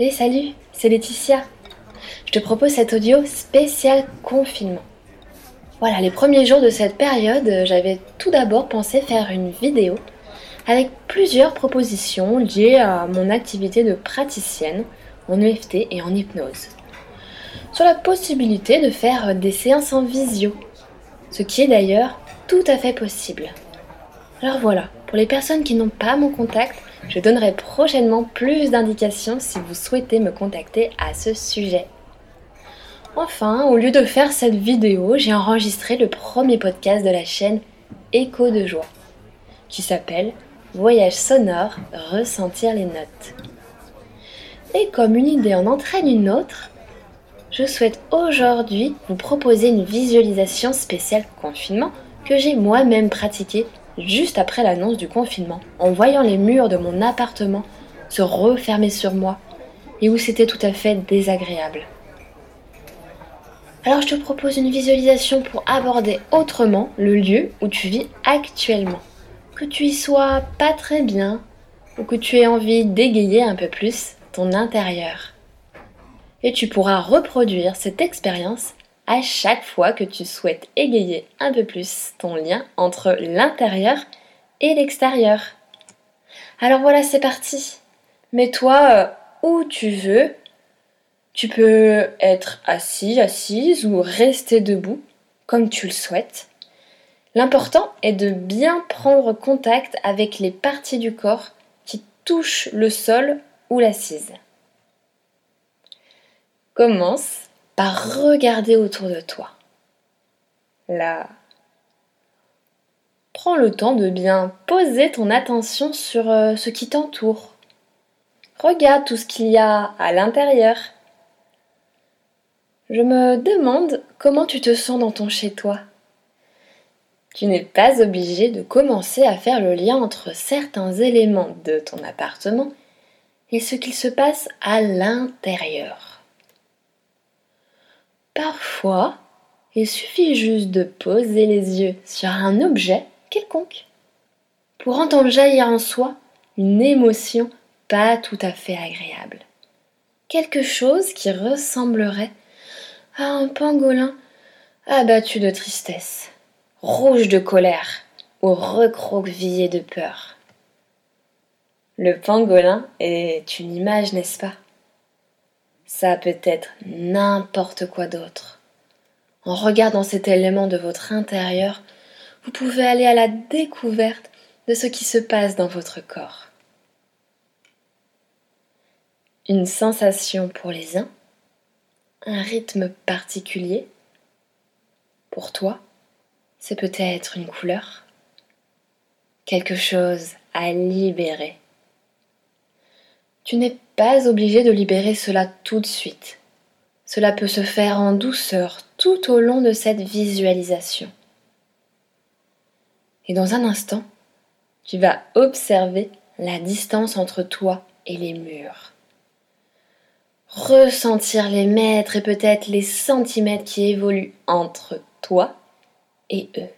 Et salut, c'est Laetitia. Je te propose cet audio spécial confinement. Voilà, les premiers jours de cette période, j'avais tout d'abord pensé faire une vidéo avec plusieurs propositions liées à mon activité de praticienne en EFT et en hypnose. Sur la possibilité de faire des séances en visio, ce qui est d'ailleurs tout à fait possible. Alors voilà, pour les personnes qui n'ont pas mon contact, je donnerai prochainement plus d'indications si vous souhaitez me contacter à ce sujet. Enfin, au lieu de faire cette vidéo, j'ai enregistré le premier podcast de la chaîne Écho de joie, qui s'appelle Voyage sonore, ressentir les notes. Et comme une idée en entraîne une autre, je souhaite aujourd'hui vous proposer une visualisation spéciale confinement que j'ai moi-même pratiquée juste après l'annonce du confinement, en voyant les murs de mon appartement se refermer sur moi et où c'était tout à fait désagréable. Alors je te propose une visualisation pour aborder autrement le lieu où tu vis actuellement. Que tu y sois pas très bien ou que tu aies envie d'égayer un peu plus ton intérieur. Et tu pourras reproduire cette expérience à chaque fois que tu souhaites égayer un peu plus ton lien entre l'intérieur et l'extérieur. Alors voilà, c'est parti. Mets-toi euh, où tu veux. Tu peux être assis, assise ou rester debout, comme tu le souhaites. L'important est de bien prendre contact avec les parties du corps qui touchent le sol ou l'assise. Commence par regarder autour de toi. Là. Prends le temps de bien poser ton attention sur euh, ce qui t'entoure. Regarde tout ce qu'il y a à l'intérieur. Je me demande comment tu te sens dans ton chez-toi. Tu n'es pas obligé de commencer à faire le lien entre certains éléments de ton appartement et ce qu'il se passe à l'intérieur. Parfois, il suffit juste de poser les yeux sur un objet quelconque pour entendre jaillir en soi une émotion pas tout à fait agréable. Quelque chose qui ressemblerait à un pangolin abattu de tristesse, rouge de colère ou recroquevillé de peur. Le pangolin est une image, n'est-ce pas? Ça peut être n'importe quoi d'autre. En regardant cet élément de votre intérieur, vous pouvez aller à la découverte de ce qui se passe dans votre corps. Une sensation pour les uns, un rythme particulier. Pour toi, c'est peut-être une couleur, quelque chose à libérer. Tu n'es pas obligé de libérer cela tout de suite. Cela peut se faire en douceur tout au long de cette visualisation. Et dans un instant, tu vas observer la distance entre toi et les murs. Ressentir les mètres et peut-être les centimètres qui évoluent entre toi et eux.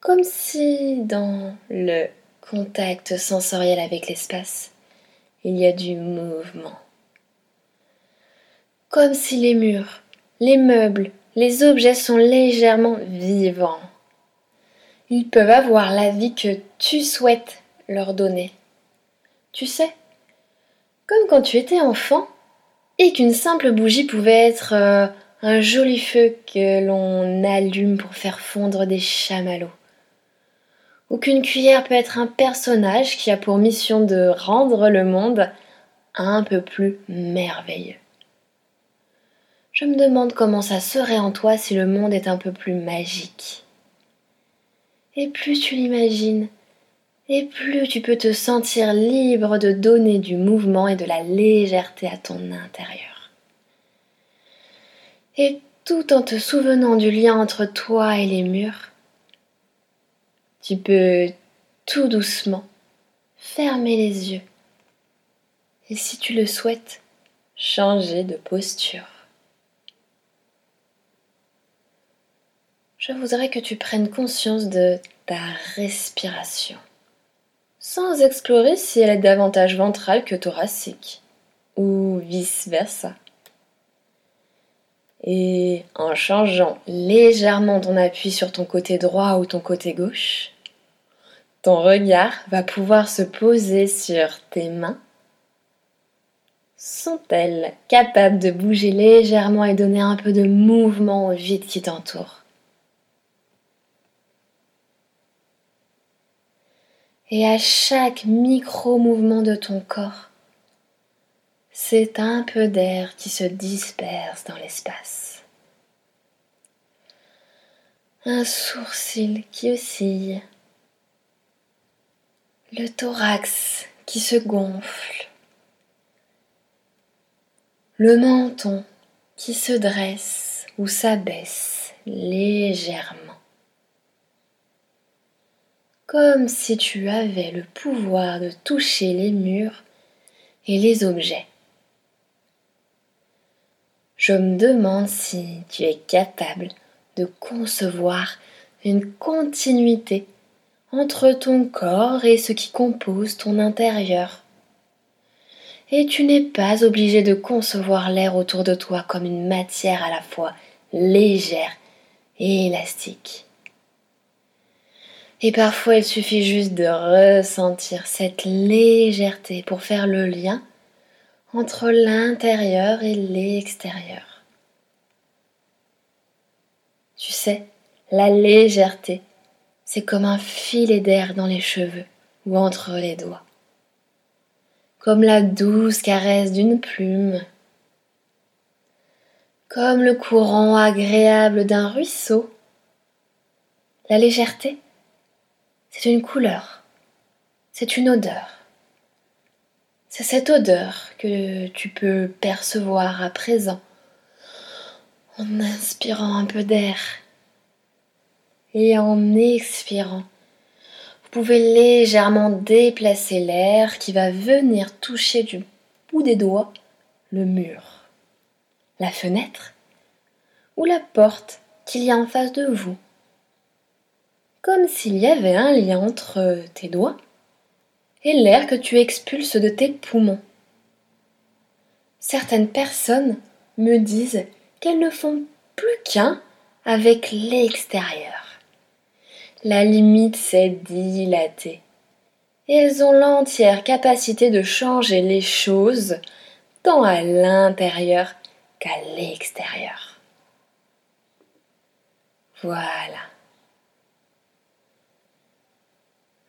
Comme si dans le contact sensoriel avec l'espace, il y a du mouvement. Comme si les murs, les meubles, les objets sont légèrement vivants. Ils peuvent avoir la vie que tu souhaites leur donner. Tu sais, comme quand tu étais enfant et qu'une simple bougie pouvait être euh, un joli feu que l'on allume pour faire fondre des chamallows ou qu'une cuillère peut être un personnage qui a pour mission de rendre le monde un peu plus merveilleux. Je me demande comment ça serait en toi si le monde est un peu plus magique. Et plus tu l'imagines, et plus tu peux te sentir libre de donner du mouvement et de la légèreté à ton intérieur. Et tout en te souvenant du lien entre toi et les murs, tu peux tout doucement fermer les yeux et si tu le souhaites, changer de posture. Je voudrais que tu prennes conscience de ta respiration, sans explorer si elle est davantage ventrale que thoracique. ou vice-versa. Et en changeant légèrement ton appui sur ton côté droit ou ton côté gauche, ton regard va pouvoir se poser sur tes mains. Sont-elles capables de bouger légèrement et donner un peu de mouvement au vide qui t'entoure? Et à chaque micro-mouvement de ton corps, c'est un peu d'air qui se disperse dans l'espace. Un sourcil qui oscille le thorax qui se gonfle, le menton qui se dresse ou s'abaisse légèrement, comme si tu avais le pouvoir de toucher les murs et les objets. Je me demande si tu es capable de concevoir une continuité entre ton corps et ce qui compose ton intérieur. Et tu n'es pas obligé de concevoir l'air autour de toi comme une matière à la fois légère et élastique. Et parfois il suffit juste de ressentir cette légèreté pour faire le lien entre l'intérieur et l'extérieur. Tu sais, la légèreté, c'est comme un filet d'air dans les cheveux ou entre les doigts. Comme la douce caresse d'une plume. Comme le courant agréable d'un ruisseau. La légèreté, c'est une couleur, c'est une odeur. C'est cette odeur que tu peux percevoir à présent en inspirant un peu d'air et en expirant, vous pouvez légèrement déplacer l'air qui va venir toucher du bout des doigts le mur, la fenêtre ou la porte qu'il y a en face de vous. Comme s'il y avait un lien entre tes doigts et l'air que tu expulses de tes poumons. Certaines personnes me disent qu'elles ne font plus qu'un avec l'extérieur la limite s'est dilatée. Elles ont l'entière capacité de changer les choses tant à l'intérieur qu'à l'extérieur. Voilà.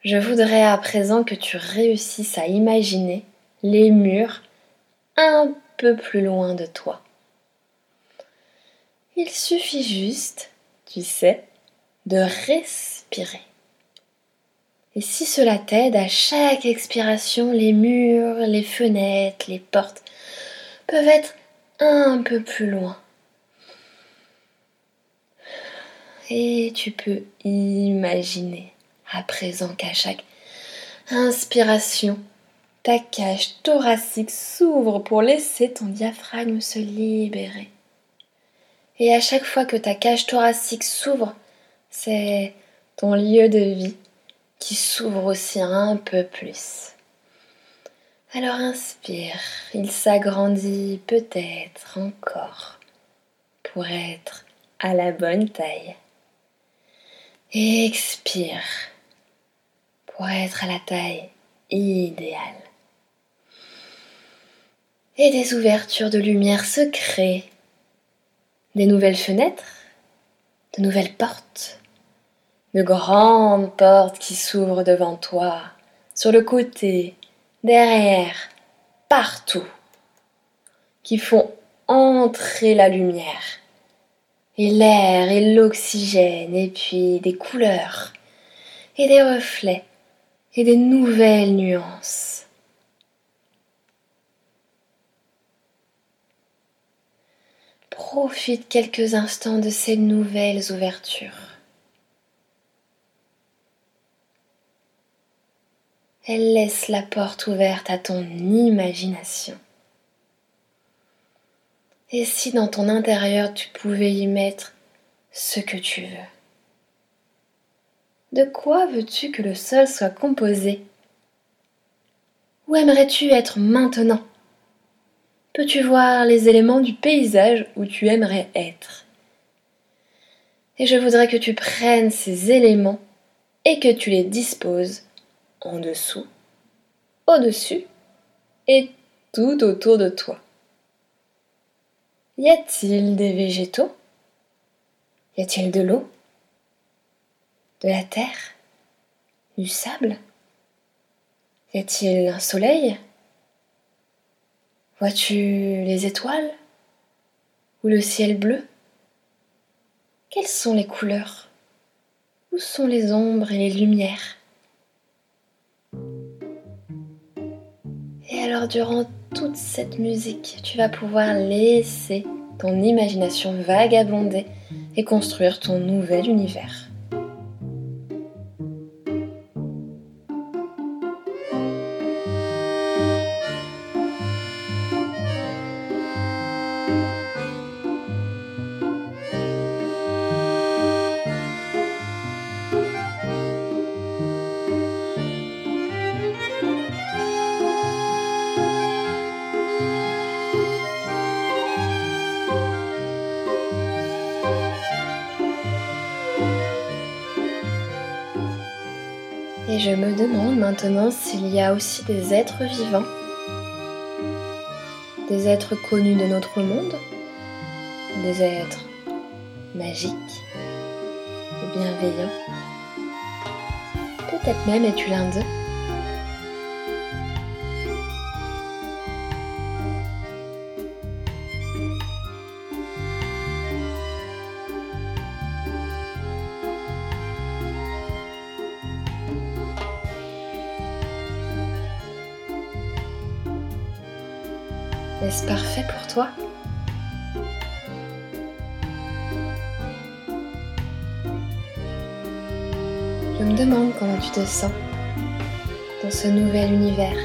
Je voudrais à présent que tu réussisses à imaginer les murs un peu plus loin de toi. Il suffit juste, tu sais, de respirer. Et si cela t'aide, à chaque expiration, les murs, les fenêtres, les portes peuvent être un peu plus loin. Et tu peux imaginer à présent qu'à chaque inspiration, ta cage thoracique s'ouvre pour laisser ton diaphragme se libérer. Et à chaque fois que ta cage thoracique s'ouvre, c'est ton lieu de vie qui s'ouvre aussi un peu plus. Alors inspire, il s'agrandit peut-être encore pour être à la bonne taille. expire pour être à la taille idéale. Et des ouvertures de lumière se créent, des nouvelles fenêtres, de nouvelles portes, de grandes portes qui s'ouvrent devant toi, sur le côté, derrière, partout, qui font entrer la lumière, et l'air et l'oxygène, et puis des couleurs, et des reflets, et des nouvelles nuances. Profite quelques instants de ces nouvelles ouvertures. elle laisse la porte ouverte à ton imagination. Et si dans ton intérieur tu pouvais y mettre ce que tu veux De quoi veux-tu que le sol soit composé? Où aimerais-tu être maintenant? Peux-tu voir les éléments du paysage où tu aimerais être? Et je voudrais que tu prennes ces éléments et que tu les disposes en dessous, au-dessus et tout autour de toi. Y a-t-il des végétaux? Y a-t-il de l'eau? De la terre Du sable. Y a-t-il un soleil? Vois-tu les étoiles Ou le ciel bleu? Quelles sont les couleurs? Où sont les ombres et les lumières? Et alors durant toute cette musique, tu vas pouvoir laisser ton imagination vagabonder et construire ton nouvel univers. Et je me demande maintenant s'il y a aussi des êtres vivants, des êtres connus de notre monde, des êtres magiques et bienveillants. Peut-être même es-tu l'un d'eux. Est-ce parfait pour toi? Je me demande comment tu te sens dans ce nouvel univers.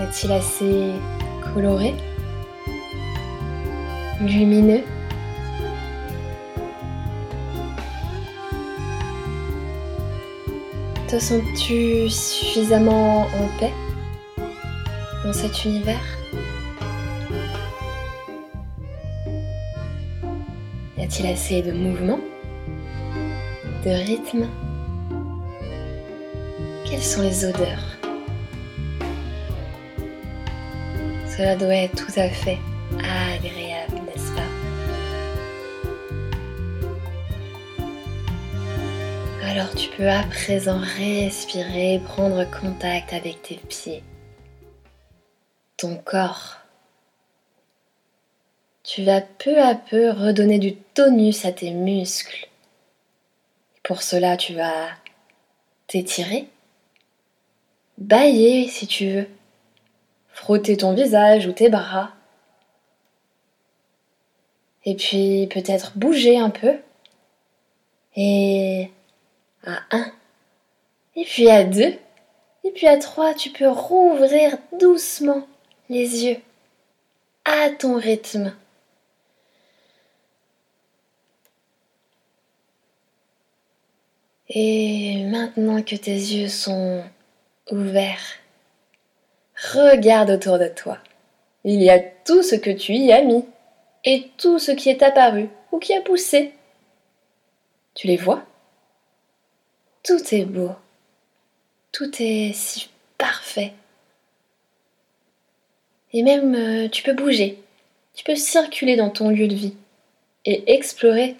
Est-il assez coloré? Lumineux? Te sens-tu suffisamment en paix dans cet univers? Y a-t-il assez de mouvement De rythme Quelles sont les odeurs? Cela doit être tout à fait Alors tu peux à présent respirer, prendre contact avec tes pieds, ton corps. Tu vas peu à peu redonner du tonus à tes muscles. Pour cela, tu vas t'étirer, bailler si tu veux, frotter ton visage ou tes bras. Et puis peut-être bouger un peu. Et à 1. Et puis à 2. Et puis à 3, tu peux rouvrir doucement les yeux à ton rythme. Et maintenant que tes yeux sont ouverts, regarde autour de toi. Il y a tout ce que tu y as mis et tout ce qui est apparu ou qui a poussé. Tu les vois? Tout est beau. Tout est si parfait. Et même euh, tu peux bouger. Tu peux circuler dans ton lieu de vie et explorer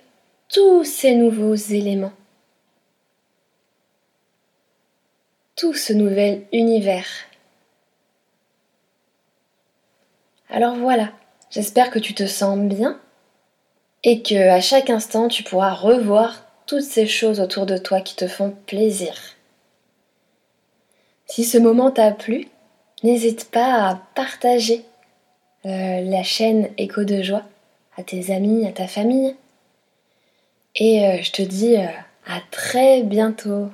tous ces nouveaux éléments. Tout ce nouvel univers. Alors voilà, j'espère que tu te sens bien et que à chaque instant tu pourras revoir toutes ces choses autour de toi qui te font plaisir. Si ce moment t'a plu, n'hésite pas à partager euh, la chaîne Écho de joie à tes amis, à ta famille. Et euh, je te dis euh, à très bientôt.